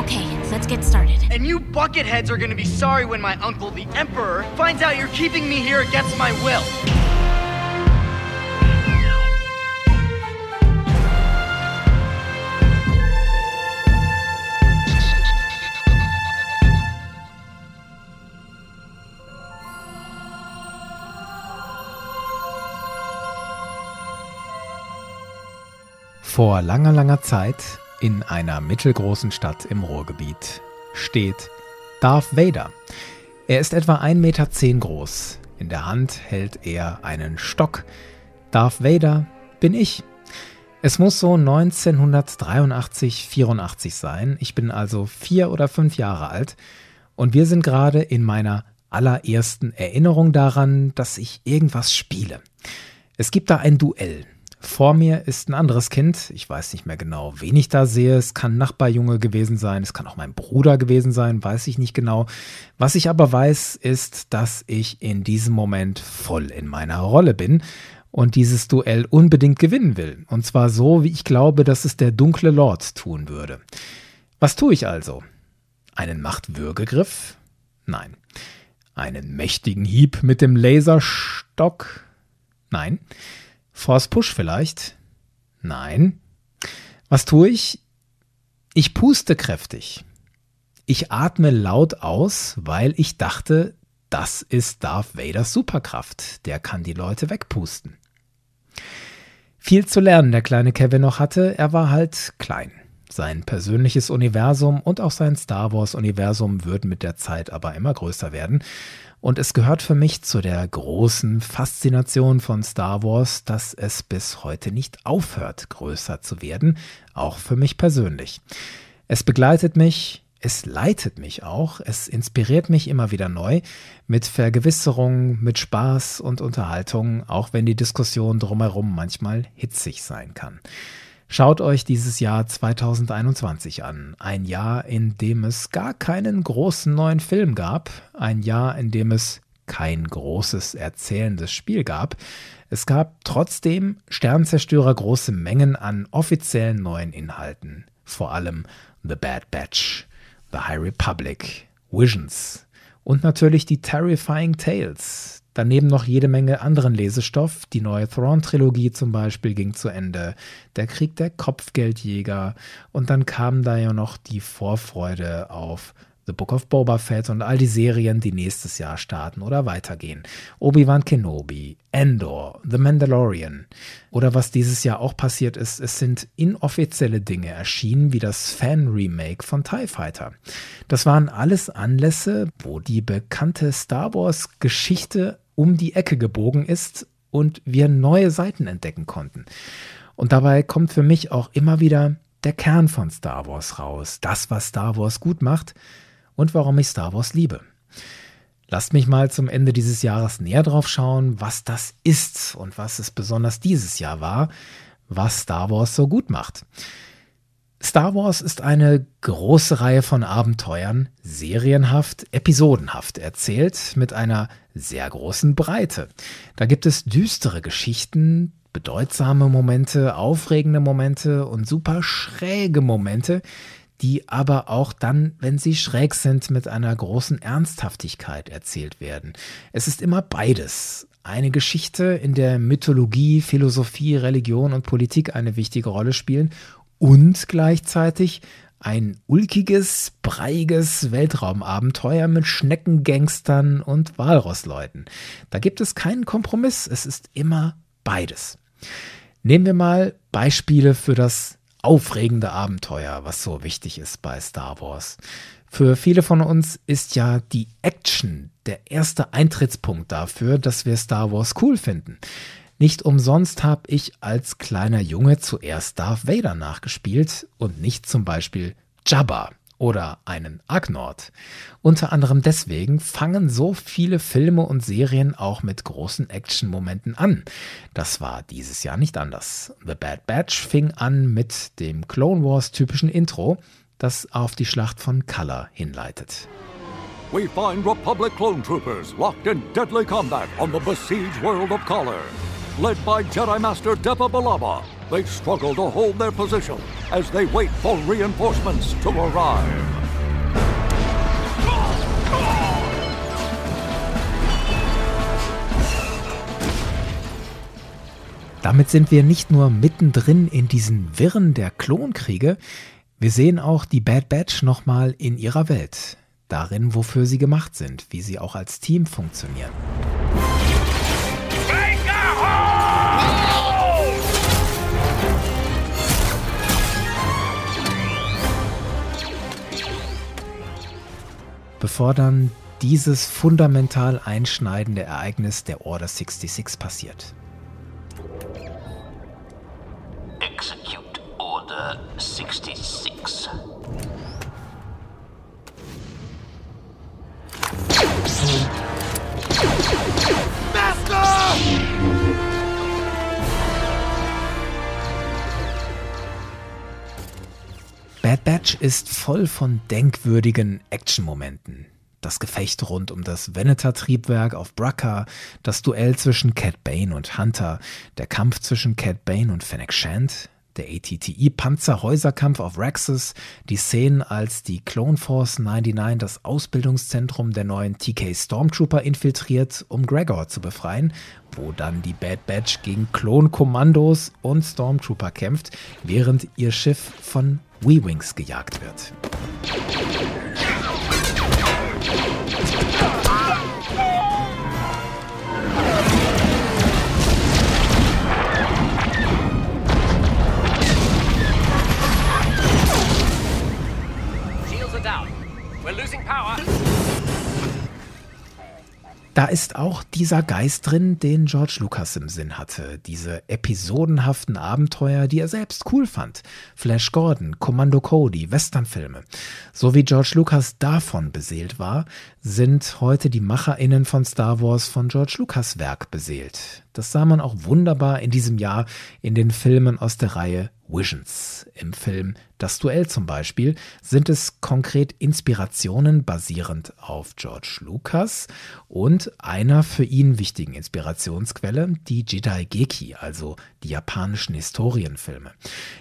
Okay, let's get started. And you bucketheads are gonna be sorry when my uncle, the Emperor, finds out you're keeping me here against my will. Vor langer, langer Zeit in einer mittelgroßen Stadt im Ruhrgebiet steht Darth Vader. Er ist etwa 1,10 Meter groß. In der Hand hält er einen Stock. Darth Vader bin ich. Es muss so 1983, 84 sein. Ich bin also vier oder fünf Jahre alt. Und wir sind gerade in meiner allerersten Erinnerung daran, dass ich irgendwas spiele. Es gibt da ein Duell. Vor mir ist ein anderes Kind. Ich weiß nicht mehr genau, wen ich da sehe. Es kann Nachbarjunge gewesen sein. Es kann auch mein Bruder gewesen sein. Weiß ich nicht genau. Was ich aber weiß, ist, dass ich in diesem Moment voll in meiner Rolle bin und dieses Duell unbedingt gewinnen will. Und zwar so, wie ich glaube, dass es der dunkle Lord tun würde. Was tue ich also? Einen Machtwürgegriff? Nein. Einen mächtigen Hieb mit dem Laserstock? Nein. Force Push vielleicht? Nein. Was tue ich? Ich puste kräftig. Ich atme laut aus, weil ich dachte, das ist Darth Vaders Superkraft. Der kann die Leute wegpusten. Viel zu lernen der kleine Kevin noch hatte, er war halt klein. Sein persönliches Universum und auch sein Star Wars-Universum würden mit der Zeit aber immer größer werden. Und es gehört für mich zu der großen Faszination von Star Wars, dass es bis heute nicht aufhört, größer zu werden, auch für mich persönlich. Es begleitet mich, es leitet mich auch, es inspiriert mich immer wieder neu, mit Vergewisserung, mit Spaß und Unterhaltung, auch wenn die Diskussion drumherum manchmal hitzig sein kann. Schaut euch dieses Jahr 2021 an. Ein Jahr, in dem es gar keinen großen neuen Film gab. Ein Jahr, in dem es kein großes erzählendes Spiel gab. Es gab trotzdem Sternzerstörer große Mengen an offiziellen neuen Inhalten. Vor allem The Bad Batch, The High Republic, Visions und natürlich die Terrifying Tales, Daneben noch jede Menge anderen Lesestoff. Die neue Thrawn-Trilogie zum Beispiel ging zu Ende. Der Krieg der Kopfgeldjäger. Und dann kam da ja noch die Vorfreude auf The Book of Boba Fett und all die Serien, die nächstes Jahr starten oder weitergehen. Obi-Wan Kenobi, Endor, The Mandalorian. Oder was dieses Jahr auch passiert ist, es sind inoffizielle Dinge erschienen, wie das Fan-Remake von TIE Fighter. Das waren alles Anlässe, wo die bekannte Star Wars-Geschichte um die Ecke gebogen ist und wir neue Seiten entdecken konnten. Und dabei kommt für mich auch immer wieder der Kern von Star Wars raus, das, was Star Wars gut macht und warum ich Star Wars liebe. Lasst mich mal zum Ende dieses Jahres näher drauf schauen, was das ist und was es besonders dieses Jahr war, was Star Wars so gut macht. Star Wars ist eine große Reihe von Abenteuern, serienhaft, episodenhaft erzählt, mit einer sehr großen Breite. Da gibt es düstere Geschichten, bedeutsame Momente, aufregende Momente und super schräge Momente, die aber auch dann, wenn sie schräg sind, mit einer großen Ernsthaftigkeit erzählt werden. Es ist immer beides. Eine Geschichte, in der Mythologie, Philosophie, Religion und Politik eine wichtige Rolle spielen und gleichzeitig ein ulkiges, breiges Weltraumabenteuer mit Schneckengangstern und Walrossleuten. Da gibt es keinen Kompromiss, es ist immer beides. Nehmen wir mal Beispiele für das aufregende Abenteuer, was so wichtig ist bei Star Wars. Für viele von uns ist ja die Action der erste Eintrittspunkt dafür, dass wir Star Wars cool finden. Nicht umsonst habe ich als kleiner Junge zuerst Darth Vader nachgespielt und nicht zum Beispiel Jabba oder einen Agnord. Unter anderem deswegen fangen so viele Filme und Serien auch mit großen Action-Momenten an. Das war dieses Jahr nicht anders. The Bad Batch fing an mit dem Clone Wars typischen Intro, das auf die Schlacht von Color hinleitet. We find Republic clone troopers locked in deadly combat on the besieged world of Color led by Jedi Master Depa Balaba. They struggle to hold their position as they wait for reinforcements to arrive. Damit sind wir nicht nur mittendrin in diesen Wirren der Klonkriege, wir sehen auch die Bad Batch nochmal in ihrer Welt, darin, wofür sie gemacht sind, wie sie auch als Team funktionieren. Dann dieses fundamental einschneidende Ereignis der Order 66 passiert. Execute Order 66. Bad Batch ist voll von denkwürdigen Action-Momenten. Das Gefecht rund um das Veneter-Triebwerk auf Braca, das Duell zwischen Cat Bane und Hunter, der Kampf zwischen Cat Bane und Fennec Shand, der ATTI-Panzerhäuserkampf auf Raxus, die Szenen, als die Clone Force 99 das Ausbildungszentrum der neuen TK Stormtrooper infiltriert, um Gregor zu befreien, wo dann die Bad Batch gegen Klonkommandos und Stormtrooper kämpft, während ihr Schiff von Wee-Wings gejagt wird. Da ist auch dieser Geist drin, den George Lucas im Sinn hatte. Diese episodenhaften Abenteuer, die er selbst cool fand. Flash Gordon, Kommando Cody, Westernfilme. So wie George Lucas davon beseelt war, sind heute die MacherInnen von Star Wars von George Lucas Werk beseelt. Das sah man auch wunderbar in diesem Jahr in den Filmen aus der Reihe Visions. Im Film Das Duell zum Beispiel sind es konkret Inspirationen basierend auf George Lucas und einer für ihn wichtigen Inspirationsquelle, die Jedi Geki, also die japanischen Historienfilme.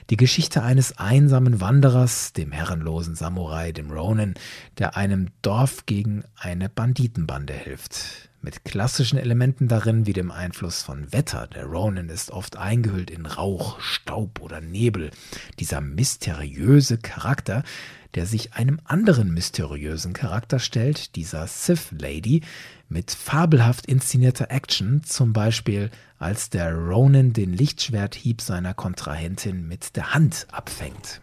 Die Geschichte eines einsamen Wanderers, dem herrenlosen Samurai, dem Ronin, der einem Dorf gegen eine Banditenbande hilft mit klassischen Elementen darin wie dem Einfluss von Wetter. Der Ronin ist oft eingehüllt in Rauch, Staub oder Nebel. Dieser mysteriöse Charakter, der sich einem anderen mysteriösen Charakter stellt, dieser Sith Lady, mit fabelhaft inszenierter Action, zum Beispiel als der Ronin den Lichtschwerthieb seiner Kontrahentin mit der Hand abfängt.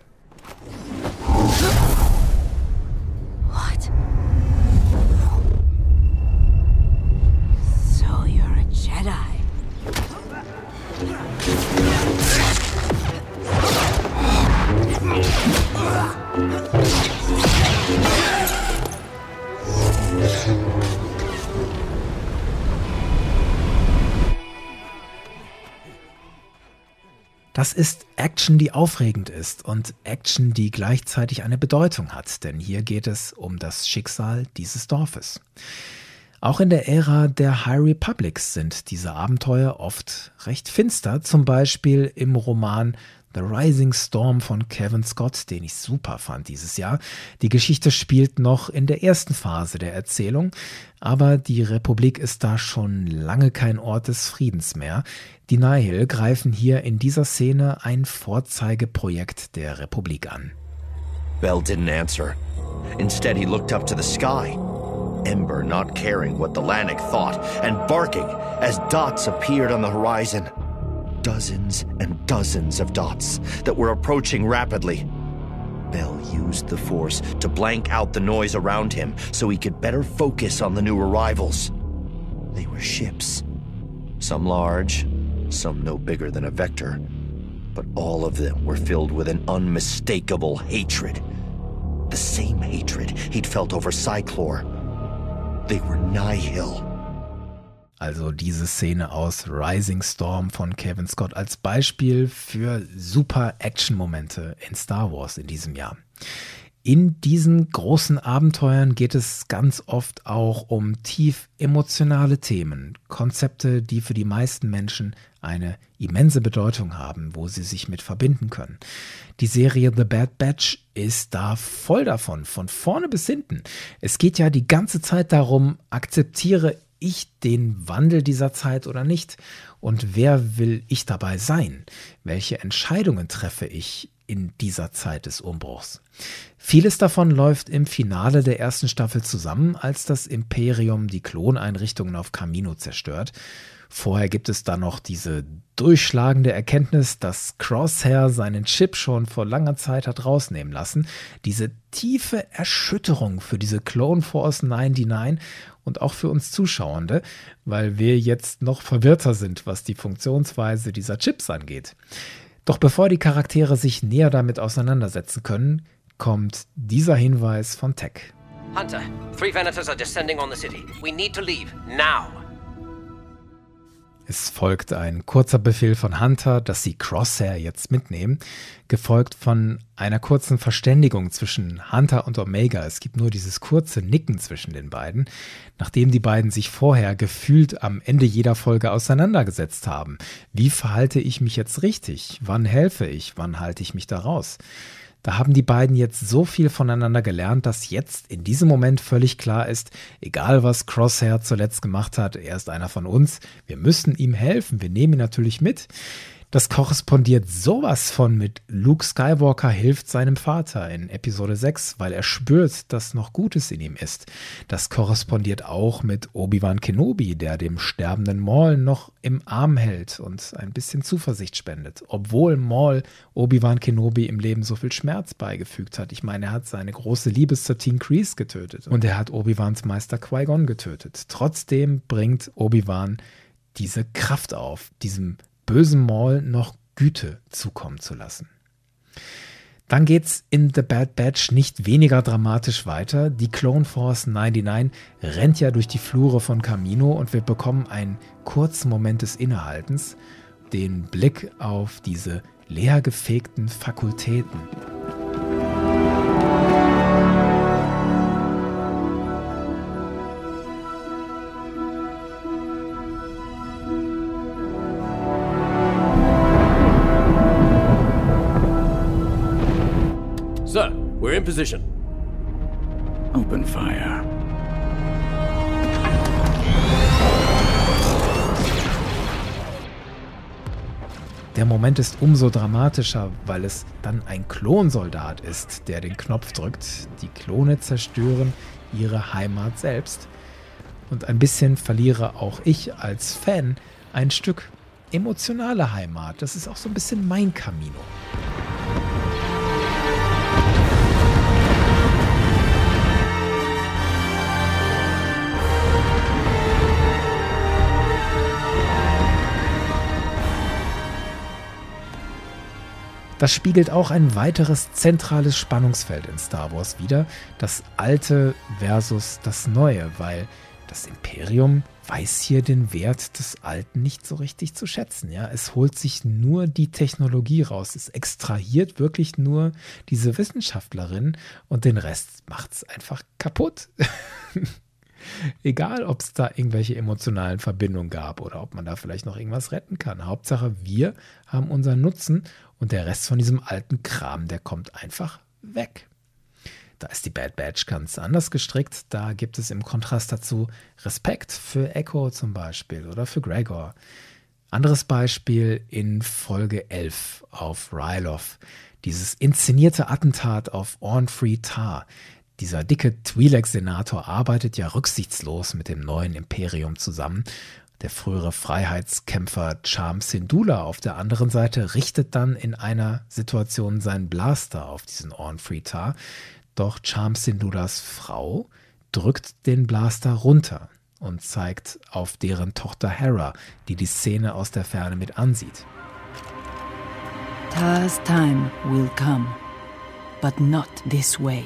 What? Das ist Action, die aufregend ist und Action, die gleichzeitig eine Bedeutung hat, denn hier geht es um das Schicksal dieses Dorfes. Auch in der Ära der High Republics sind diese Abenteuer oft recht finster, zum Beispiel im Roman The Rising Storm von Kevin Scott, den ich super fand dieses Jahr. Die Geschichte spielt noch in der ersten Phase der Erzählung, aber die Republik ist da schon lange kein Ort des Friedens mehr. Die Nihil greifen hier in dieser Szene ein Vorzeigeprojekt der Republik an. Bell didn't answer. Instead, he looked up to the sky. Ember not caring what the Lannick thought and barking as dots appeared on the horizon. Dozens and dozens of dots that were approaching rapidly. Bell used the Force to blank out the noise around him so he could better focus on the new arrivals. They were ships. Some large, some no bigger than a vector. But all of them were filled with an unmistakable hatred. The same hatred he'd felt over Cyclor. They were Nihil. Also diese Szene aus Rising Storm von Kevin Scott als Beispiel für super Action-Momente in Star Wars in diesem Jahr. in diesen großen Abenteuern geht es ganz oft auch um tief emotionale Themen, Konzepte, die für die meisten Menschen eine immense Bedeutung haben, wo sie sich mit verbinden können. Die Serie The Bad Batch ist da voll davon, von vorne bis hinten. Es geht ja die ganze Zeit darum, akzeptiere ich den Wandel dieser Zeit oder nicht? Und wer will ich dabei sein? Welche Entscheidungen treffe ich in dieser Zeit des Umbruchs? Vieles davon läuft im Finale der ersten Staffel zusammen, als das Imperium die Kloneinrichtungen auf Camino zerstört. Vorher gibt es da noch diese durchschlagende Erkenntnis, dass Crosshair seinen Chip schon vor langer Zeit hat rausnehmen lassen. Diese tiefe Erschütterung für diese Clone Force 99 und auch für uns Zuschauende, weil wir jetzt noch verwirrter sind, was die Funktionsweise dieser Chips angeht. Doch bevor die Charaktere sich näher damit auseinandersetzen können, kommt dieser Hinweis von Tech. Hunter, three Venators are descending on the city. We need to leave now. Es folgt ein kurzer Befehl von Hunter, dass sie Crosshair jetzt mitnehmen, gefolgt von einer kurzen Verständigung zwischen Hunter und Omega. Es gibt nur dieses kurze Nicken zwischen den beiden, nachdem die beiden sich vorher gefühlt am Ende jeder Folge auseinandergesetzt haben. Wie verhalte ich mich jetzt richtig? Wann helfe ich? Wann halte ich mich da raus? Da haben die beiden jetzt so viel voneinander gelernt, dass jetzt in diesem Moment völlig klar ist, egal was Crosshair zuletzt gemacht hat, er ist einer von uns, wir müssen ihm helfen, wir nehmen ihn natürlich mit. Das korrespondiert sowas von mit Luke Skywalker hilft seinem Vater in Episode 6, weil er spürt, dass noch Gutes in ihm ist. Das korrespondiert auch mit Obi-Wan Kenobi, der dem sterbenden Maul noch im Arm hält und ein bisschen Zuversicht spendet. Obwohl Maul Obi-Wan Kenobi im Leben so viel Schmerz beigefügt hat. Ich meine, er hat seine große Liebe Satine Kreese getötet und er hat Obi-Wans Meister Qui-Gon getötet. Trotzdem bringt Obi-Wan diese Kraft auf, diesem bösen Maul noch Güte zukommen zu lassen. Dann geht's in The Bad Batch nicht weniger dramatisch weiter. Die Clone Force 99 rennt ja durch die Flure von Camino und wir bekommen einen kurzen Moment des Innehaltens, den Blick auf diese leergefegten Fakultäten. Position. Open fire. Der Moment ist umso dramatischer, weil es dann ein Klonsoldat ist, der den Knopf drückt. Die Klone zerstören ihre Heimat selbst. Und ein bisschen verliere auch ich als Fan ein Stück emotionale Heimat. Das ist auch so ein bisschen mein Camino. Das spiegelt auch ein weiteres zentrales Spannungsfeld in Star Wars wider, das Alte versus das Neue, weil das Imperium weiß hier den Wert des Alten nicht so richtig zu schätzen. Ja, es holt sich nur die Technologie raus, es extrahiert wirklich nur diese Wissenschaftlerin und den Rest macht es einfach kaputt. Egal, ob es da irgendwelche emotionalen Verbindungen gab oder ob man da vielleicht noch irgendwas retten kann. Hauptsache, wir haben unseren Nutzen und der Rest von diesem alten Kram, der kommt einfach weg. Da ist die Bad Batch ganz anders gestrickt. Da gibt es im Kontrast dazu Respekt für Echo zum Beispiel oder für Gregor. Anderes Beispiel in Folge 11 auf Ryloth. Dieses inszenierte Attentat auf Ornfree Tar. Dieser dicke Twi'lek-Senator arbeitet ja rücksichtslos mit dem neuen Imperium zusammen der frühere Freiheitskämpfer Charm Sindula auf der anderen Seite richtet dann in einer Situation seinen Blaster auf diesen Ornfritar. Doch Charm Sindulas Frau drückt den Blaster runter und zeigt auf deren Tochter Hera, die die Szene aus der Ferne mit ansieht. Tars time will come, but not this way.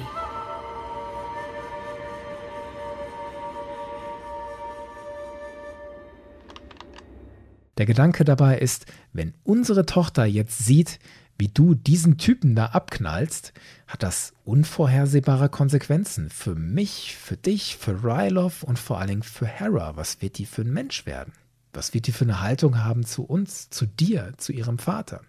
Der Gedanke dabei ist, wenn unsere Tochter jetzt sieht, wie du diesen Typen da abknallst, hat das unvorhersehbare Konsequenzen für mich, für dich, für Rylov und vor allen Dingen für Hera. Was wird die für ein Mensch werden? Was wird die für eine Haltung haben zu uns, zu dir, zu ihrem Vater?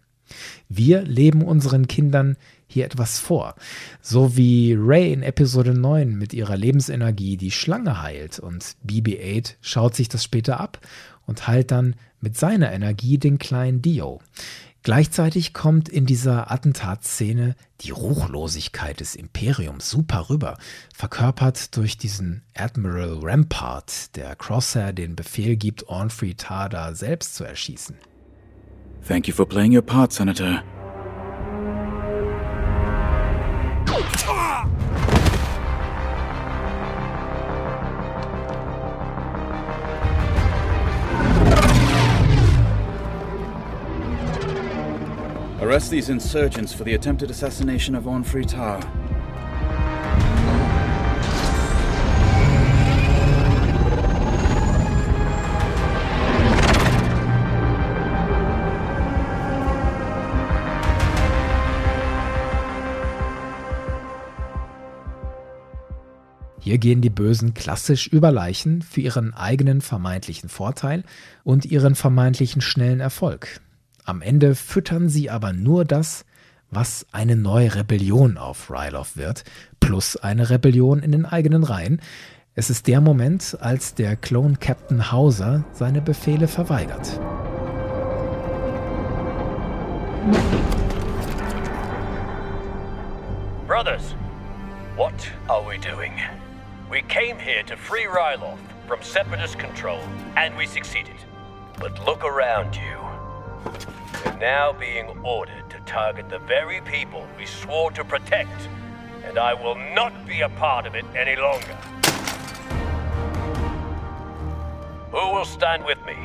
Wir leben unseren Kindern hier etwas vor. So wie Ray in Episode 9 mit ihrer Lebensenergie die Schlange heilt und BB-8 schaut sich das später ab und heilt dann mit seiner Energie den kleinen Dio. Gleichzeitig kommt in dieser Attentatszene die Ruchlosigkeit des Imperiums super rüber, verkörpert durch diesen Admiral Rampart, der Crosshair den Befehl gibt, Ornfrey Tada selbst zu erschießen. Thank you for playing your part, Senator. Arrest these insurgents for the attempted assassination of Ornfrey Tar. Hier gehen die Bösen klassisch über Leichen für ihren eigenen vermeintlichen Vorteil und ihren vermeintlichen schnellen Erfolg. Am Ende füttern sie aber nur das, was eine neue Rebellion auf Rylov wird, plus eine Rebellion in den eigenen Reihen. Es ist der Moment, als der Clone Captain Hauser seine Befehle verweigert. Brothers, what are we doing? We came here to free Ryloth from Separatist control, and we succeeded. But look around you. We're now being ordered to target the very people we swore to protect, and I will not be a part of it any longer. Who will stand with me?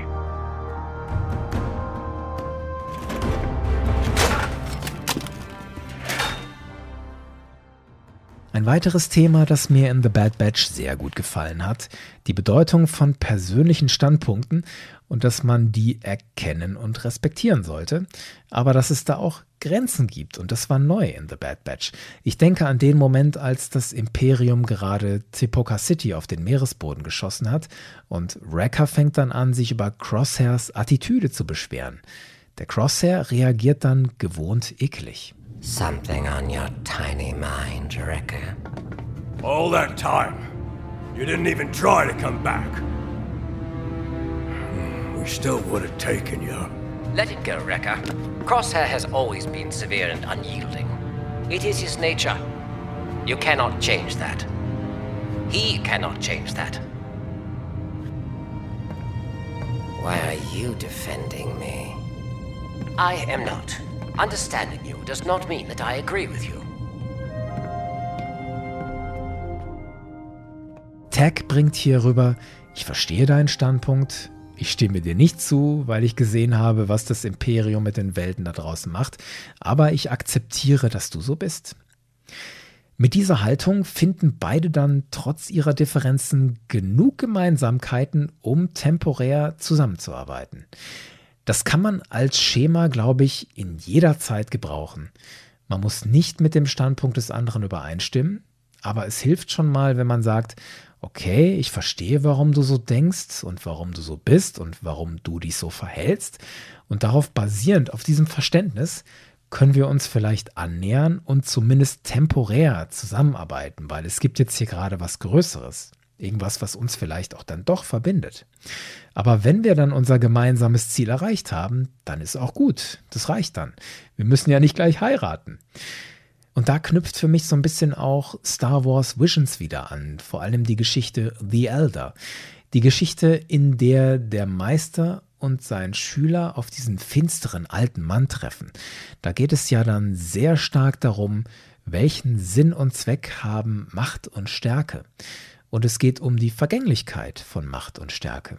Ein weiteres Thema, das mir in The Bad Batch sehr gut gefallen hat, die Bedeutung von persönlichen Standpunkten und dass man die erkennen und respektieren sollte, aber dass es da auch Grenzen gibt und das war neu in The Bad Batch. Ich denke an den Moment, als das Imperium gerade Tepoka City auf den Meeresboden geschossen hat und Wrecker fängt dann an, sich über Crosshairs Attitüde zu beschweren. Der Crosshair reagiert dann gewohnt eklig. Something on your tiny mind, Wrecker. All that time, you didn't even try to come back. We still would have taken you. Let it go, Wrecker. Crosshair has always been severe and unyielding. It is his nature. You cannot change that. He cannot change that. Why are you defending me? I am not. Understanding you does not mean that I agree with you. Tag bringt hier rüber, ich verstehe deinen Standpunkt, ich stimme dir nicht zu, weil ich gesehen habe, was das Imperium mit den Welten da draußen macht, aber ich akzeptiere, dass du so bist. Mit dieser Haltung finden beide dann trotz ihrer Differenzen genug Gemeinsamkeiten, um temporär zusammenzuarbeiten. Das kann man als Schema, glaube ich, in jeder Zeit gebrauchen. Man muss nicht mit dem Standpunkt des anderen übereinstimmen, aber es hilft schon mal, wenn man sagt, okay, ich verstehe, warum du so denkst und warum du so bist und warum du dich so verhältst. Und darauf basierend, auf diesem Verständnis, können wir uns vielleicht annähern und zumindest temporär zusammenarbeiten, weil es gibt jetzt hier gerade was Größeres. Irgendwas, was uns vielleicht auch dann doch verbindet. Aber wenn wir dann unser gemeinsames Ziel erreicht haben, dann ist auch gut. Das reicht dann. Wir müssen ja nicht gleich heiraten. Und da knüpft für mich so ein bisschen auch Star Wars Visions wieder an, vor allem die Geschichte The Elder. Die Geschichte, in der der Meister und sein Schüler auf diesen finsteren alten Mann treffen. Da geht es ja dann sehr stark darum, welchen Sinn und Zweck haben Macht und Stärke. Und es geht um die Vergänglichkeit von Macht und Stärke.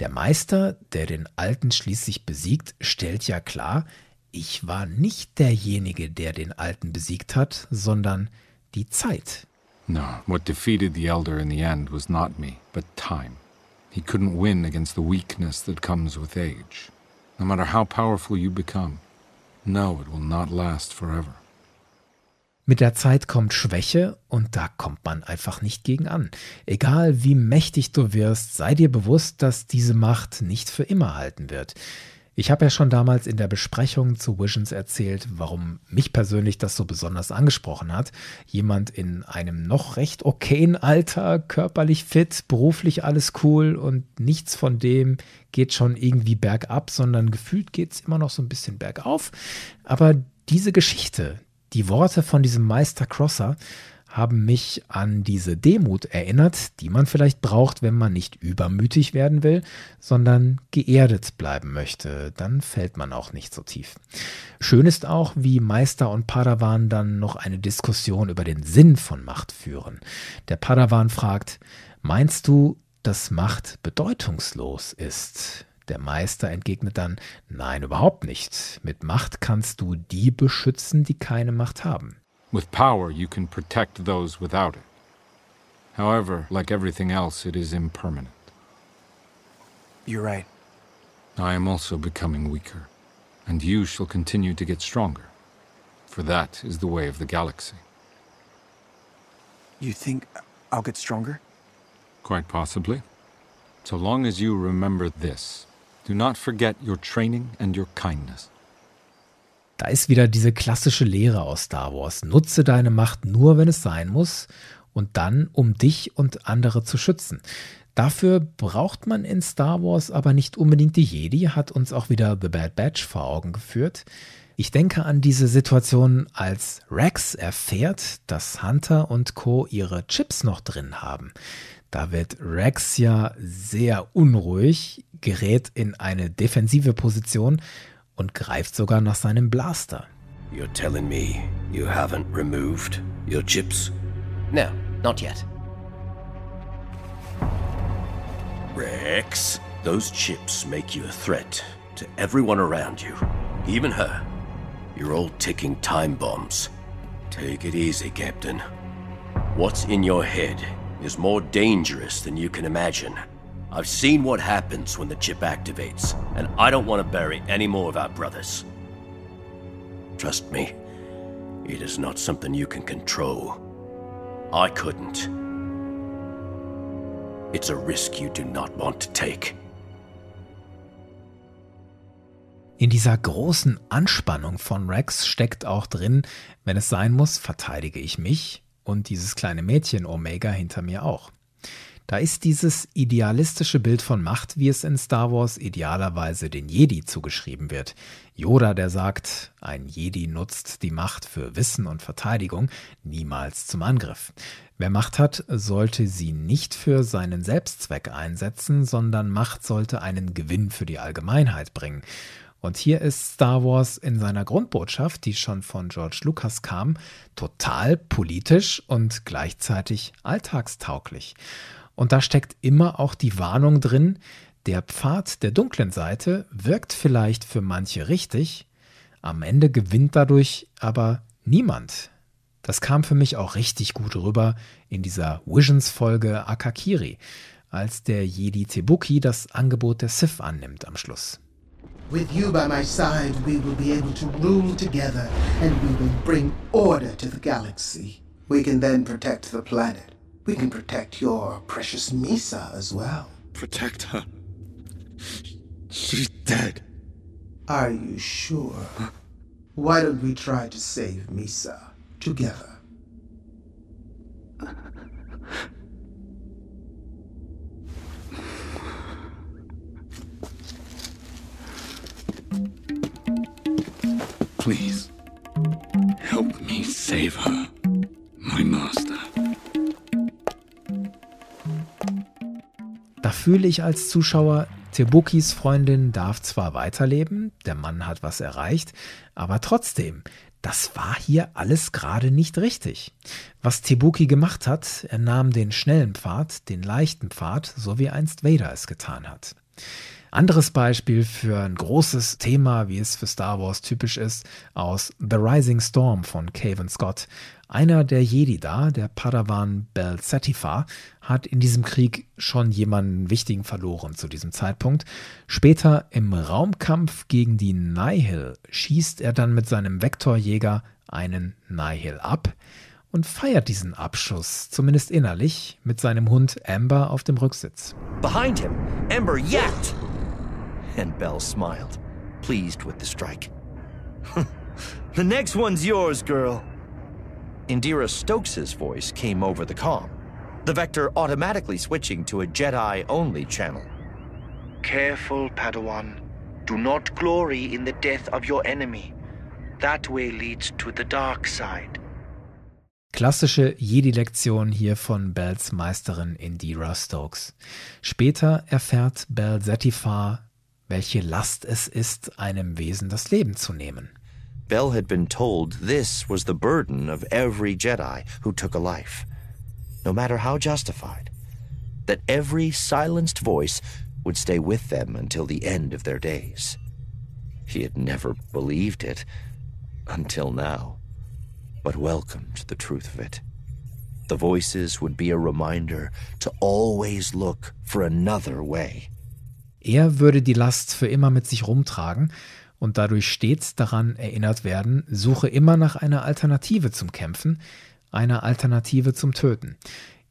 Der Meister, der den Alten schließlich besiegt, stellt ja klar, ich war nicht derjenige, der den Alten besiegt hat, sondern die Zeit. No, what defeated the Elder in the end was not me, but time. He couldn't win against the weakness that comes with age. No matter how powerful you become, no, it will not last forever. Mit der Zeit kommt Schwäche und da kommt man einfach nicht gegen an. Egal wie mächtig du wirst, sei dir bewusst, dass diese Macht nicht für immer halten wird. Ich habe ja schon damals in der Besprechung zu Visions erzählt, warum mich persönlich das so besonders angesprochen hat. Jemand in einem noch recht okayen Alter, körperlich fit, beruflich alles cool und nichts von dem geht schon irgendwie bergab, sondern gefühlt geht es immer noch so ein bisschen bergauf. Aber diese Geschichte, die Worte von diesem Meister Crosser, haben mich an diese Demut erinnert, die man vielleicht braucht, wenn man nicht übermütig werden will, sondern geerdet bleiben möchte. Dann fällt man auch nicht so tief. Schön ist auch, wie Meister und Padawan dann noch eine Diskussion über den Sinn von Macht führen. Der Padawan fragt, meinst du, dass Macht bedeutungslos ist? Der Meister entgegnet dann, nein, überhaupt nicht. Mit Macht kannst du die beschützen, die keine Macht haben. With power, you can protect those without it. However, like everything else, it is impermanent. You're right. I am also becoming weaker, and you shall continue to get stronger. For that is the way of the galaxy. You think I'll get stronger? Quite possibly. So long as you remember this, do not forget your training and your kindness. Da ist wieder diese klassische Lehre aus Star Wars. Nutze deine Macht nur, wenn es sein muss und dann, um dich und andere zu schützen. Dafür braucht man in Star Wars aber nicht unbedingt die Jedi, hat uns auch wieder The Bad Batch vor Augen geführt. Ich denke an diese Situation, als Rex erfährt, dass Hunter und Co. ihre Chips noch drin haben. Da wird Rex ja sehr unruhig, gerät in eine defensive Position und greift sogar nach seinem Blaster. You're telling me you haven't removed your chips? No, not yet. Rex, those chips make you a threat to everyone around you, even her. You're all ticking time bombs. Take it easy, Captain. What's in your head is more dangerous than you can imagine. I've seen what happens when the chip activates, and I don't want to bury any more of our brothers. Trust me, it is not something you can control. I couldn't. It's a risk you do not want to take. In dieser großen Anspannung von Rex steckt auch drin, wenn es sein muss, verteidige ich mich und dieses kleine Mädchen Omega hinter mir auch. Da ist dieses idealistische Bild von Macht, wie es in Star Wars idealerweise den Jedi zugeschrieben wird. Yoda, der sagt, ein Jedi nutzt die Macht für Wissen und Verteidigung, niemals zum Angriff. Wer Macht hat, sollte sie nicht für seinen Selbstzweck einsetzen, sondern Macht sollte einen Gewinn für die Allgemeinheit bringen. Und hier ist Star Wars in seiner Grundbotschaft, die schon von George Lucas kam, total politisch und gleichzeitig alltagstauglich. Und da steckt immer auch die Warnung drin, der Pfad der dunklen Seite wirkt vielleicht für manche richtig, am Ende gewinnt dadurch aber niemand. Das kam für mich auch richtig gut rüber in dieser Visions-Folge Akakiri, als der Jedi Tebuki das Angebot der Sith annimmt am Schluss. With you by my side, we will be able to rule together and we will bring order to the galaxy. We can then protect the planet. We can protect your precious Misa as well. Protect her? She's dead. Are you sure? Why don't we try to save Misa together? Please, help me save her, my master. Fühle ich als Zuschauer, Tebukis Freundin darf zwar weiterleben, der Mann hat was erreicht, aber trotzdem, das war hier alles gerade nicht richtig. Was Tebuki gemacht hat, er nahm den schnellen Pfad, den leichten Pfad, so wie einst Vader es getan hat. Anderes Beispiel für ein großes Thema, wie es für Star Wars typisch ist, aus The Rising Storm von Cavan Scott. Einer der Jedi da, der Padawan Bel Satifar, hat in diesem Krieg schon jemanden wichtigen verloren zu diesem Zeitpunkt. Später im Raumkampf gegen die Nihil schießt er dann mit seinem Vektorjäger einen Nihil ab und feiert diesen Abschuss, zumindest innerlich, mit seinem Hund Amber auf dem Rücksitz. Behind him, Amber yapped. And Belle smiled, pleased with the strike. the next one's yours, girl. Indira Stokes' voice came over the comm, the Vector automatically switching to a Jedi only channel. Careful, Padawan. Do not glory in the death of your enemy. That way leads to the dark side. Klassische Jedi-Lektion hier von Bells Meisterin Indira Stokes. Später erfährt Bell Zetifar, welche Last es ist, einem Wesen das Leben zu nehmen. Bell had been told this was the burden of every Jedi who took a life, no matter how justified, that every silenced voice would stay with them until the end of their days. He had never believed it until now, but welcomed the truth of it. The voices would be a reminder to always look for another way. Er würde die Last für immer mit sich rumtragen und dadurch stets daran erinnert werden, suche immer nach einer Alternative zum Kämpfen, einer Alternative zum Töten.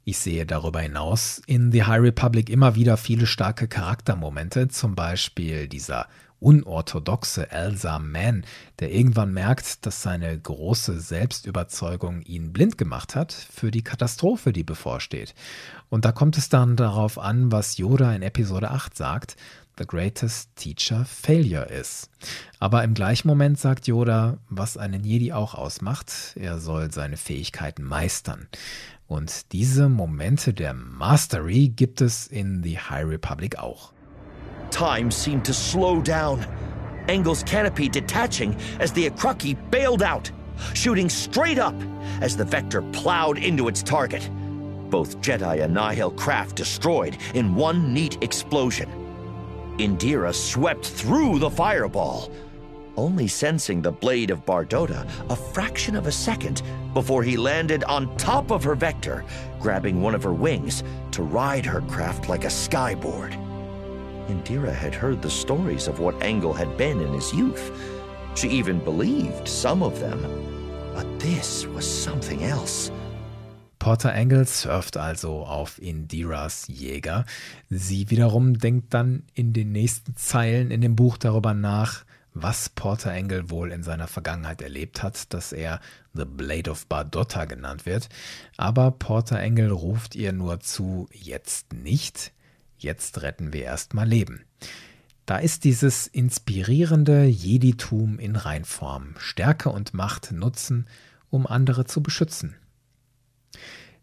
Ich sehe darüber hinaus in The High Republic immer wieder viele starke Charaktermomente, zum Beispiel dieser unorthodoxe Elsa Mann, der irgendwann merkt, dass seine große Selbstüberzeugung ihn blind gemacht hat für die Katastrophe, die bevorsteht. Und da kommt es dann darauf an, was Yoda in Episode 8 sagt, The Greatest Teacher Failure ist. Aber im gleichen Moment sagt Yoda, was einen Jedi auch ausmacht, er soll seine Fähigkeiten meistern. Und diese Momente der Mastery gibt es in The High Republic auch. Time seemed to slow down. Engel's canopy detaching as the Akruki bailed out, shooting straight up as the Vector plowed into its target. Both Jedi and Nihil craft destroyed in one neat explosion. Indira swept through the fireball, only sensing the blade of Bardota a fraction of a second before he landed on top of her vector, grabbing one of her wings to ride her craft like a skyboard. Indira had heard the stories of what Engel had been in his youth. She even believed some of them. But this was something else. Porter Engel surft also auf Indiras Jäger. Sie wiederum denkt dann in den nächsten Zeilen in dem Buch darüber nach, was Porter Engel wohl in seiner Vergangenheit erlebt hat, dass er The Blade of Bardotta genannt wird. Aber Porter Engel ruft ihr nur zu, jetzt nicht, jetzt retten wir erstmal Leben. Da ist dieses inspirierende Jeditum in Reinform, Stärke und Macht nutzen, um andere zu beschützen.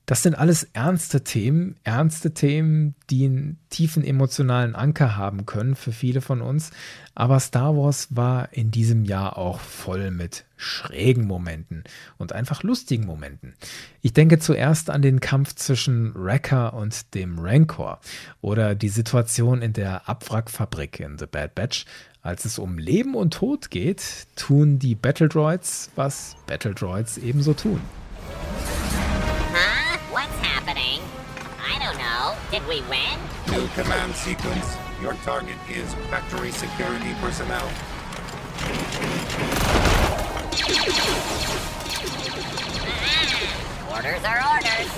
Das sind alles ernste Themen, ernste Themen, die einen tiefen emotionalen Anker haben können für viele von uns. Aber Star Wars war in diesem Jahr auch voll mit schrägen Momenten und einfach lustigen Momenten. Ich denke zuerst an den Kampf zwischen Wrecker und dem Rancor oder die Situation in der Abwrackfabrik in The Bad Batch. Als es um Leben und Tod geht, tun die Battle Droids, was Battle Droids ebenso tun. Did we win? New command sequence. Your target is factory security personnel. Orders are orders.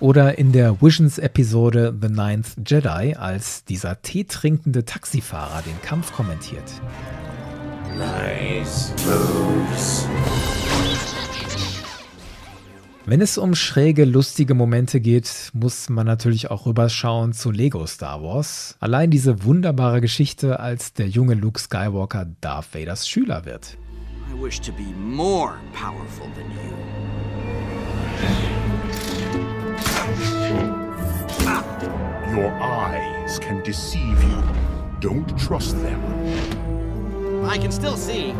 Oder in der Visions-Episode The Ninth Jedi, als dieser teetrinkende Taxifahrer den Kampf kommentiert. Nice moves. Wenn es um schräge, lustige Momente geht, muss man natürlich auch rüberschauen zu Lego Star Wars. Allein diese wunderbare Geschichte, als der junge Luke Skywalker Darth Vaders Schüler wird. I wish to be more powerful than you. Your eyes can deceive you. Don't trust them. I can still see.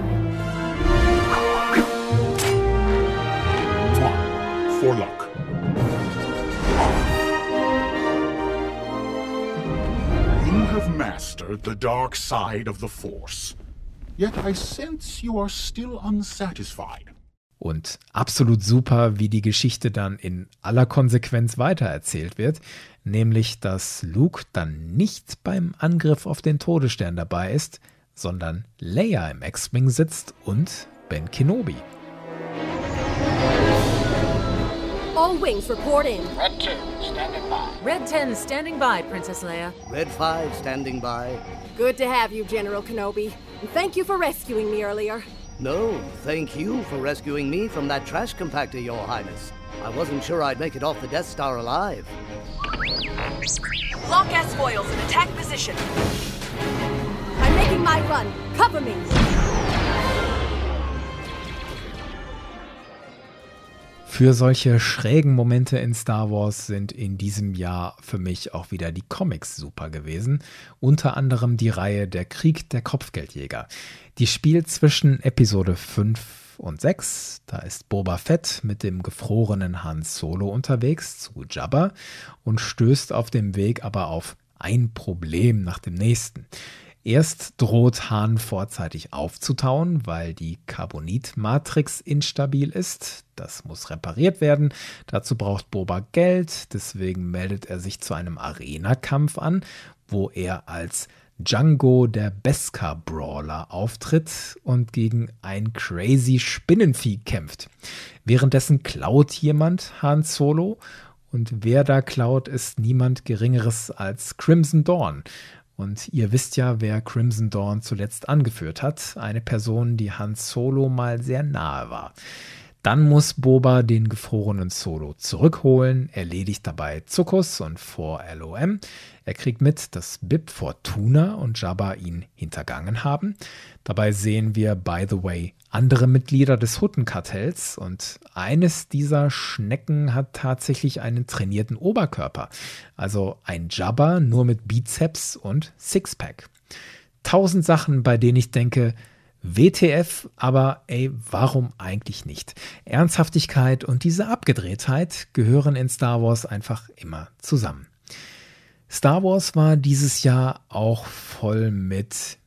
For luck. You have mastered the dark side of the Force. yet I sense you are still unsatisfied. Und absolut super, wie die Geschichte dann in aller Konsequenz weitererzählt wird, nämlich dass Luke dann nicht beim Angriff auf den Todesstern dabei ist, sondern Leia im X-Wing sitzt und Ben Kenobi. All wings report in. Red 2, standing by. Red 10 standing by, Princess Leia. Red 5 standing by. Good to have you, General Kenobi. And thank you for rescuing me earlier. No, thank you for rescuing me from that trash compactor, Your Highness. I wasn't sure I'd make it off the Death Star alive. Lock S foils in attack position. I'm making my run. Cover me. Für solche schrägen Momente in Star Wars sind in diesem Jahr für mich auch wieder die Comics super gewesen. Unter anderem die Reihe Der Krieg der Kopfgeldjäger. Die spielt zwischen Episode 5 und 6. Da ist Boba Fett mit dem gefrorenen Han Solo unterwegs zu Jabba und stößt auf dem Weg aber auf ein Problem nach dem nächsten. Erst droht Hahn vorzeitig aufzutauen, weil die Carbonit-Matrix instabil ist. Das muss repariert werden. Dazu braucht Boba Geld. Deswegen meldet er sich zu einem Arena-Kampf an, wo er als Django der Beskar Brawler auftritt und gegen ein crazy Spinnenvieh kämpft. Währenddessen klaut jemand Han Solo und wer da klaut, ist niemand Geringeres als Crimson Dawn. Und ihr wisst ja, wer Crimson Dawn zuletzt angeführt hat. Eine Person, die Hans Solo mal sehr nahe war. Dann muss Boba den gefrorenen Solo zurückholen, erledigt dabei Zuckus und vor LOM. Er kriegt mit, dass Bib Fortuna und Jabba ihn hintergangen haben. Dabei sehen wir, by the way, andere Mitglieder des Huttenkartells und eines dieser Schnecken hat tatsächlich einen trainierten Oberkörper. Also ein Jabba nur mit Bizeps und Sixpack. Tausend Sachen, bei denen ich denke, WTF, aber ey, warum eigentlich nicht? Ernsthaftigkeit und diese Abgedrehtheit gehören in Star Wars einfach immer zusammen. Star Wars war dieses Jahr auch voll mit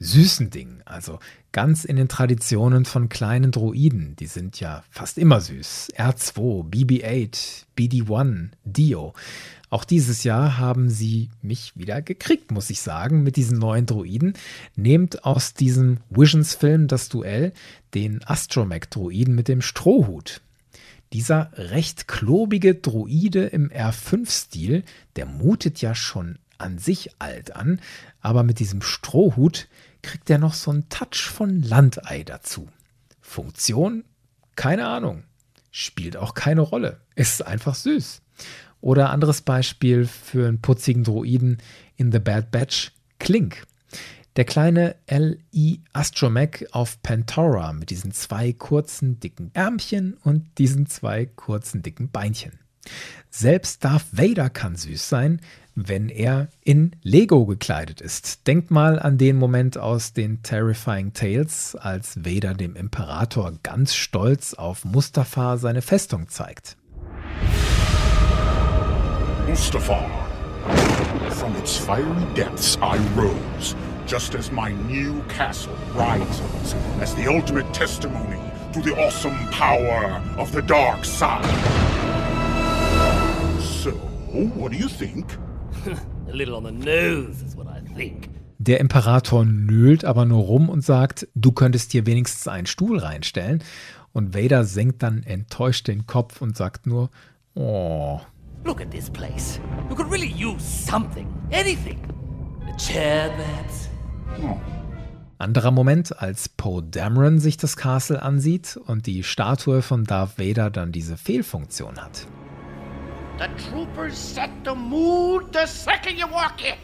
süßen Dingen, also ganz in den Traditionen von kleinen Droiden, die sind ja fast immer süß. R2, BB-8, BD-1, Dio. Auch dieses Jahr haben sie mich wieder gekriegt, muss ich sagen, mit diesen neuen Droiden. Nehmt aus diesem Visions-Film das Duell den Astromech-Droiden mit dem Strohhut. Dieser recht klobige Droide im R5-Stil, der mutet ja schon an sich alt an, aber mit diesem Strohhut kriegt er noch so einen Touch von Landei dazu. Funktion? Keine Ahnung. Spielt auch keine Rolle. Ist einfach süß. Oder anderes Beispiel für einen putzigen Droiden in The Bad Batch, Klink. Der kleine L.I. Astromech auf Pantora mit diesen zwei kurzen, dicken Ärmchen und diesen zwei kurzen, dicken Beinchen. Selbst Darth Vader kann süß sein, wenn er in Lego gekleidet ist. Denkt mal an den Moment aus den Terrifying Tales, als Vader dem Imperator ganz stolz auf Mustafa seine Festung zeigt. Mustafar. From its fiery depths I rose, just as my new castle rises as the ultimate testimony to the awesome power of the dark side. So, what do you think? A little on the nose is what I think. Der Imperator nölt aber nur rum und sagt, du könntest hier wenigstens einen Stuhl reinstellen. Und Vader senkt dann enttäuscht den Kopf und sagt nur, oh. Look at this place. You could really use something. Anything. A chair, perhaps. Oh. Anderer Moment, als Poe Dameron sich das Castle ansieht und die Statue von Darth Vader dann diese Fehlfunktion hat. The troopers set the mood the second you walk in.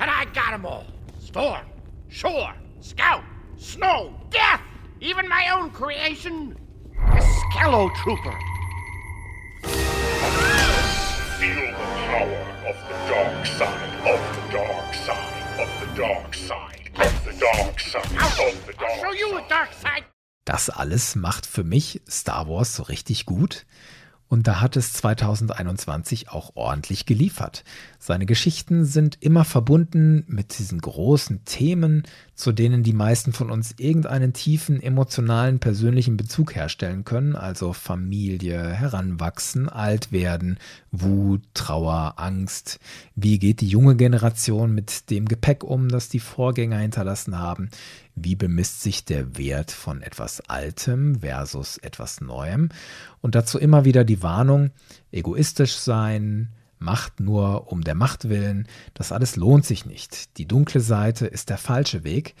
And I got 'em all. Storm, Shore, Scout, Snow, Death, even my own creation, the Skello Trooper. Feel the power of the dark side, of the dark side, of the dark side, of the dark side, of the dark I'll show you a dark side. Das alles macht für mich Star Wars so richtig gut. Und da hat es 2021 auch ordentlich geliefert. Seine Geschichten sind immer verbunden mit diesen großen Themen, zu denen die meisten von uns irgendeinen tiefen emotionalen, persönlichen Bezug herstellen können, also Familie, Heranwachsen, Altwerden, Wut, Trauer, Angst. Wie geht die junge Generation mit dem Gepäck um, das die Vorgänger hinterlassen haben? Wie bemisst sich der Wert von etwas Altem versus etwas Neuem? Und dazu immer wieder die Warnung, egoistisch sein, Macht nur um der Macht willen, das alles lohnt sich nicht. Die dunkle Seite ist der falsche Weg.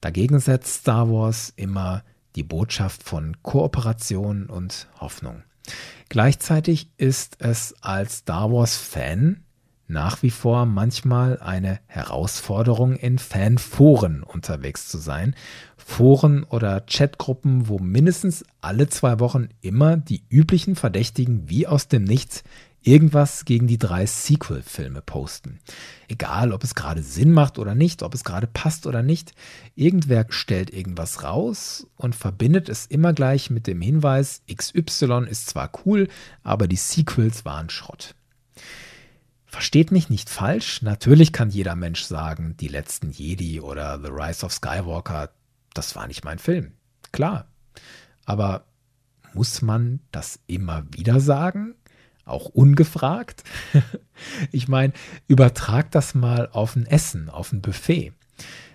Dagegen setzt Star Wars immer die Botschaft von Kooperation und Hoffnung. Gleichzeitig ist es als Star Wars-Fan nach wie vor manchmal eine Herausforderung, in Fanforen unterwegs zu sein. Foren oder Chatgruppen, wo mindestens alle zwei Wochen immer die üblichen Verdächtigen wie aus dem Nichts irgendwas gegen die drei Sequel-Filme posten. Egal, ob es gerade Sinn macht oder nicht, ob es gerade passt oder nicht, irgendwer stellt irgendwas raus und verbindet es immer gleich mit dem Hinweis, XY ist zwar cool, aber die Sequels waren Schrott. Versteht mich nicht falsch, natürlich kann jeder Mensch sagen, die letzten Jedi oder The Rise of Skywalker, das war nicht mein Film. Klar. Aber muss man das immer wieder sagen? auch ungefragt. ich meine, übertrag das mal auf ein Essen, auf ein Buffet.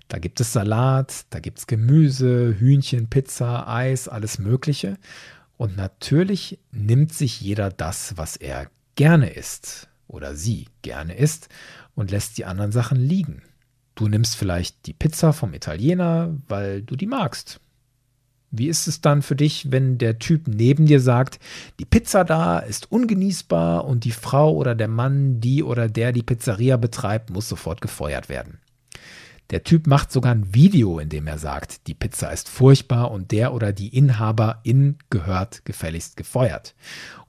Da gibt es Salat, da gibt es Gemüse, Hühnchen, Pizza, Eis, alles Mögliche. Und natürlich nimmt sich jeder das, was er gerne isst oder sie gerne isst und lässt die anderen Sachen liegen. Du nimmst vielleicht die Pizza vom Italiener, weil du die magst. Wie ist es dann für dich, wenn der Typ neben dir sagt, die Pizza da ist ungenießbar und die Frau oder der Mann, die oder der die Pizzeria betreibt, muss sofort gefeuert werden? Der Typ macht sogar ein Video, in dem er sagt, die Pizza ist furchtbar und der oder die Inhaberin gehört gefälligst gefeuert.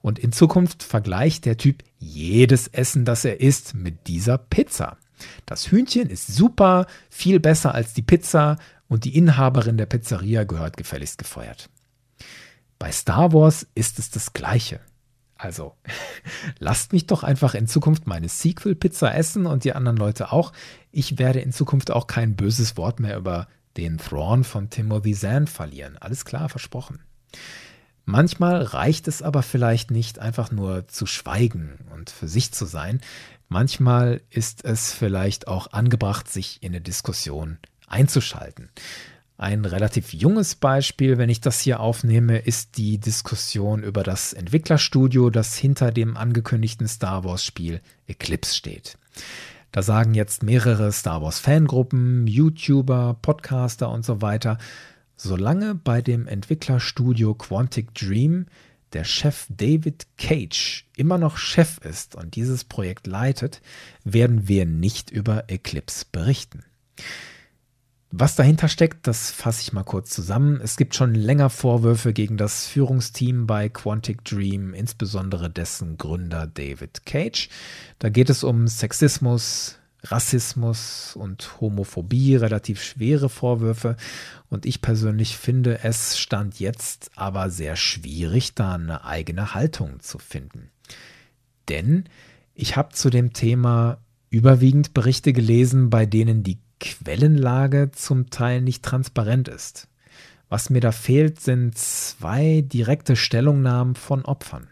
Und in Zukunft vergleicht der Typ jedes Essen, das er isst, mit dieser Pizza. Das Hühnchen ist super, viel besser als die Pizza, und die Inhaberin der Pizzeria gehört gefälligst gefeuert. Bei Star Wars ist es das Gleiche. Also, lasst mich doch einfach in Zukunft meine Sequel-Pizza essen und die anderen Leute auch. Ich werde in Zukunft auch kein böses Wort mehr über den Thrawn von Timothy Zahn verlieren. Alles klar, versprochen. Manchmal reicht es aber vielleicht nicht, einfach nur zu schweigen und für sich zu sein. Manchmal ist es vielleicht auch angebracht, sich in eine Diskussion einzuschalten. Ein relativ junges Beispiel, wenn ich das hier aufnehme, ist die Diskussion über das Entwicklerstudio, das hinter dem angekündigten Star Wars-Spiel Eclipse steht. Da sagen jetzt mehrere Star Wars-Fangruppen, YouTuber, Podcaster und so weiter, solange bei dem Entwicklerstudio Quantic Dream der Chef David Cage immer noch Chef ist und dieses Projekt leitet, werden wir nicht über Eclipse berichten. Was dahinter steckt, das fasse ich mal kurz zusammen. Es gibt schon länger Vorwürfe gegen das Führungsteam bei Quantic Dream, insbesondere dessen Gründer David Cage. Da geht es um Sexismus, Rassismus und Homophobie, relativ schwere Vorwürfe. Und ich persönlich finde es stand jetzt aber sehr schwierig, da eine eigene Haltung zu finden. Denn ich habe zu dem Thema überwiegend Berichte gelesen, bei denen die Quellenlage zum Teil nicht transparent ist. Was mir da fehlt, sind zwei direkte Stellungnahmen von Opfern.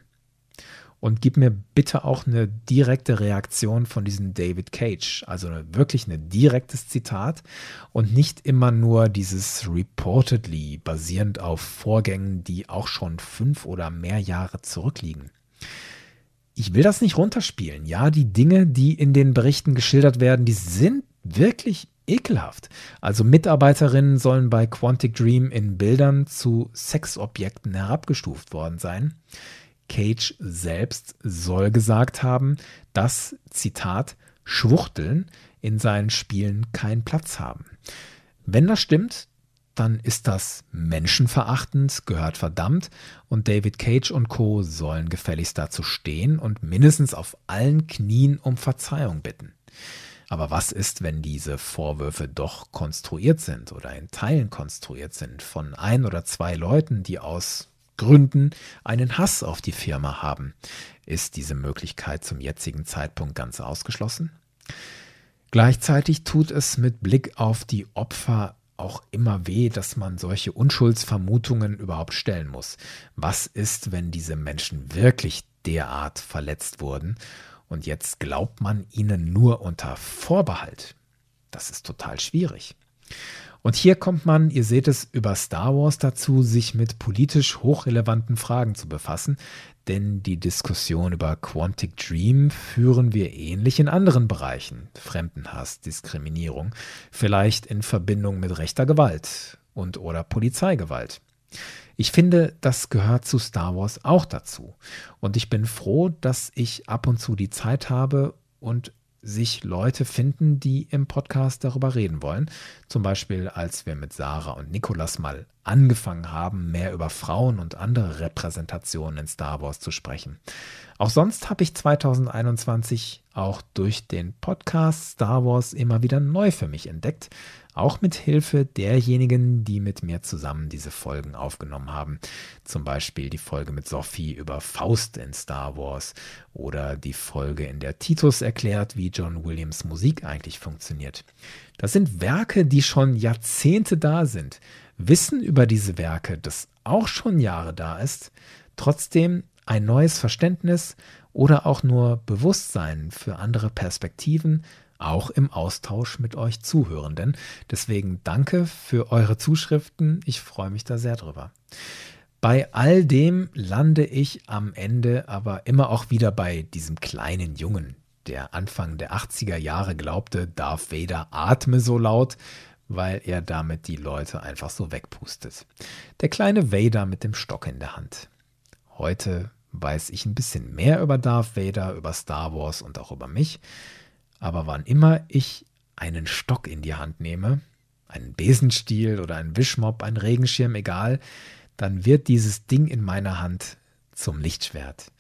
Und gib mir bitte auch eine direkte Reaktion von diesem David Cage, also wirklich ein direktes Zitat und nicht immer nur dieses reportedly basierend auf Vorgängen, die auch schon fünf oder mehr Jahre zurückliegen. Ich will das nicht runterspielen. Ja, die Dinge, die in den Berichten geschildert werden, die sind wirklich ekelhaft. Also Mitarbeiterinnen sollen bei Quantic Dream in Bildern zu Sexobjekten herabgestuft worden sein. Cage selbst soll gesagt haben, dass, Zitat, Schwuchteln in seinen Spielen keinen Platz haben. Wenn das stimmt, dann ist das menschenverachtend, gehört verdammt und David Cage und Co. sollen gefälligst dazu stehen und mindestens auf allen Knien um Verzeihung bitten. Aber was ist, wenn diese Vorwürfe doch konstruiert sind oder in Teilen konstruiert sind von ein oder zwei Leuten, die aus Gründen einen Hass auf die Firma haben? Ist diese Möglichkeit zum jetzigen Zeitpunkt ganz ausgeschlossen? Gleichzeitig tut es mit Blick auf die Opfer auch immer weh, dass man solche Unschuldsvermutungen überhaupt stellen muss. Was ist, wenn diese Menschen wirklich derart verletzt wurden und jetzt glaubt man ihnen nur unter Vorbehalt? Das ist total schwierig. Und hier kommt man, ihr seht es, über Star Wars dazu, sich mit politisch hochrelevanten Fragen zu befassen, denn die Diskussion über Quantic Dream führen wir ähnlich in anderen Bereichen, Fremdenhass, Diskriminierung, vielleicht in Verbindung mit rechter Gewalt und oder Polizeigewalt. Ich finde, das gehört zu Star Wars auch dazu. Und ich bin froh, dass ich ab und zu die Zeit habe und sich Leute finden, die im Podcast darüber reden wollen. Zum Beispiel, als wir mit Sarah und Nikolas mal angefangen haben, mehr über Frauen und andere Repräsentationen in Star Wars zu sprechen. Auch sonst habe ich 2021 auch durch den Podcast Star Wars immer wieder neu für mich entdeckt, auch mit Hilfe derjenigen, die mit mir zusammen diese Folgen aufgenommen haben. Zum Beispiel die Folge mit Sophie über Faust in Star Wars oder die Folge, in der Titus erklärt, wie John Williams Musik eigentlich funktioniert. Das sind Werke, die schon Jahrzehnte da sind. Wissen über diese Werke, das auch schon Jahre da ist, trotzdem ein neues Verständnis oder auch nur Bewusstsein für andere Perspektiven auch im Austausch mit euch Zuhörenden. Deswegen danke für eure Zuschriften. Ich freue mich da sehr drüber. Bei all dem lande ich am Ende aber immer auch wieder bei diesem kleinen Jungen, der Anfang der 80er Jahre glaubte, Darth Vader atme so laut, weil er damit die Leute einfach so wegpustet. Der kleine Vader mit dem Stock in der Hand. Heute weiß ich ein bisschen mehr über Darth Vader, über Star Wars und auch über mich. Aber wann immer ich einen Stock in die Hand nehme, einen Besenstiel oder einen Wischmopp, einen Regenschirm, egal, dann wird dieses Ding in meiner Hand zum Lichtschwert.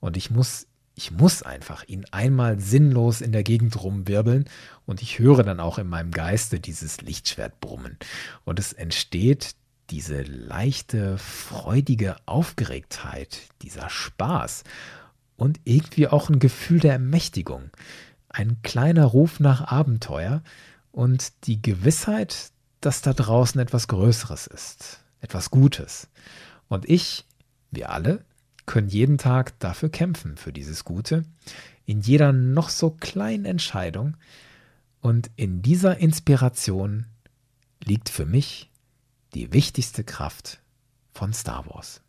Und ich muss, ich muss einfach ihn einmal sinnlos in der Gegend rumwirbeln und ich höre dann auch in meinem Geiste dieses Lichtschwert brummen. Und es entsteht diese leichte, freudige Aufgeregtheit, dieser Spaß und irgendwie auch ein Gefühl der Ermächtigung ein kleiner Ruf nach Abenteuer und die Gewissheit, dass da draußen etwas Größeres ist, etwas Gutes. Und ich, wir alle, können jeden Tag dafür kämpfen, für dieses Gute, in jeder noch so kleinen Entscheidung. Und in dieser Inspiration liegt für mich die wichtigste Kraft von Star Wars.